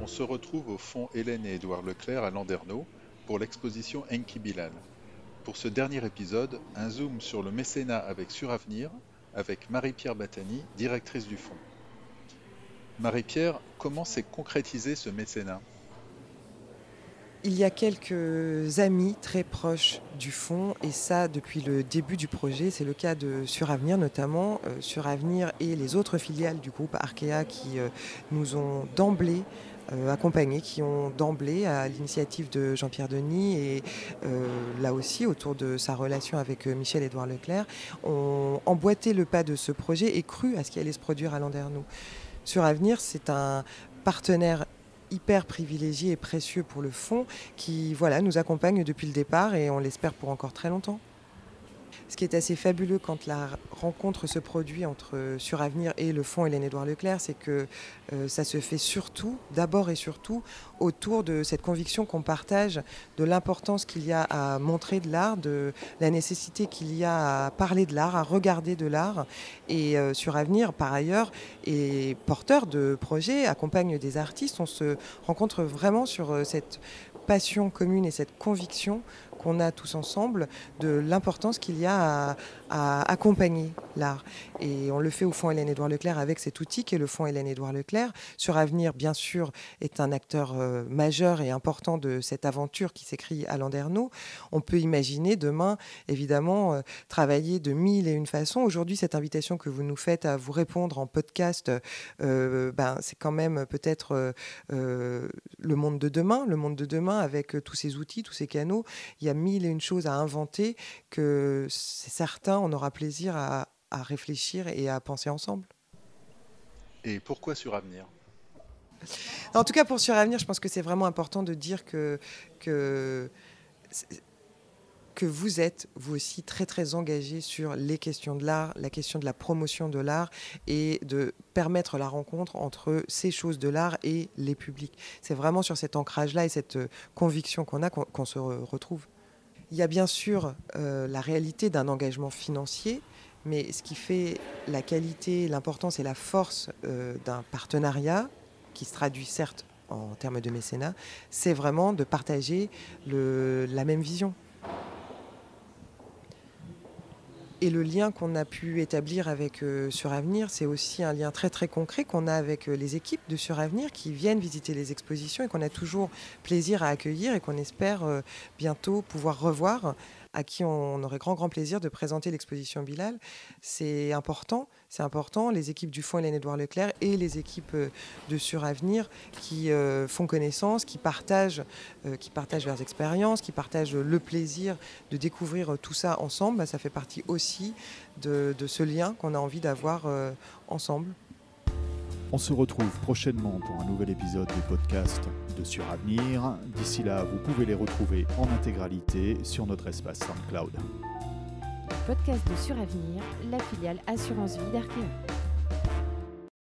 On se retrouve au fond Hélène et Édouard Leclerc à Landerneau pour l'exposition Enki Bilal. Pour ce dernier épisode, un zoom sur le mécénat avec Suravenir avec Marie-Pierre Batani, directrice du fonds. Marie-Pierre, comment s'est concrétisé ce mécénat? Il y a quelques amis très proches du fonds et ça depuis le début du projet. C'est le cas de Suravenir notamment. Euh, Suravenir et les autres filiales du groupe Arkea qui euh, nous ont d'emblée euh, accompagnés, qui ont d'emblée, à l'initiative de Jean-Pierre Denis et là aussi autour de sa relation avec Michel-Édouard Leclerc, ont emboîté le pas de ce projet et cru à ce qui allait se produire à Landerneau. Suravenir, c'est un partenaire hyper privilégié et précieux pour le fond qui voilà, nous accompagne depuis le départ et on l'espère pour encore très longtemps. Ce qui est assez fabuleux quand la rencontre se produit entre Suravenir et le fonds Hélène-Édouard Leclerc, c'est que euh, ça se fait surtout, d'abord et surtout, autour de cette conviction qu'on partage de l'importance qu'il y a à montrer de l'art, de la nécessité qu'il y a à parler de l'art, à regarder de l'art. Et euh, Suravenir, par ailleurs, est porteur de projets, accompagne des artistes. On se rencontre vraiment sur euh, cette passion commune et cette conviction qu'on a tous ensemble de l'importance qu'il y a à, accompagner l'art. Et on le fait au Fonds Hélène-Édouard Leclerc avec cet outil qui est le Fonds Hélène-Édouard Leclerc. Sur Avenir, bien sûr, est un acteur euh, majeur et important de cette aventure qui s'écrit à Landerneau. On peut imaginer demain, évidemment, euh, travailler de mille et une façons. Aujourd'hui, cette invitation que vous nous faites à vous répondre en podcast, euh, ben, c'est quand même peut-être le monde de demain, le monde de demain avec tous ces outils, tous ces canaux. Il y a mille et une choses à inventer que c'est certain, on aura plaisir à, réfléchir et à penser ensemble. Et pourquoi sur Avenir? En tout cas, pour Sur Avenir, je pense que c'est vraiment important de dire que, que que vous êtes, vous aussi, très très engagé sur les questions de l'art, la question de la promotion de l'art et de permettre la rencontre entre ces choses de l'art et les publics. C'est vraiment sur cet ancrage-là et cette conviction qu'on a qu'on se retrouve. Il y a bien sûr euh, la réalité d'un engagement financier, mais ce qui fait la qualité, l'importance et la force euh, d'un partenariat, qui se traduit certes en termes de mécénat, c'est vraiment de partager la même vision. Et le lien qu'on a pu établir avec euh, Suravenir, c'est aussi un lien très très concret qu'on a avec euh, les équipes de Suravenir qui viennent visiter les expositions et qu'on a toujours plaisir à accueillir et qu'on espère euh, bientôt pouvoir revoir à qui on aurait grand grand plaisir de présenter l'exposition Bilal. C'est important, c'est important. Les équipes du Fonds Hélène-Édouard Leclerc et les équipes euh, de Suravenir qui euh, font connaissance, qui partagent, euh, qui partagent leurs expériences, qui partagent le plaisir de découvrir tout ça ensemble. Bah, ça fait partie aussi de ce lien qu'on a envie d'avoir ensemble. On se retrouve prochainement pour un nouvel épisode du podcast de Suravenir. D'ici là, vous pouvez les retrouver en intégralité sur notre espace SoundCloud. Podcast de Suravenir, la filiale Assurance Vie d'Arkea.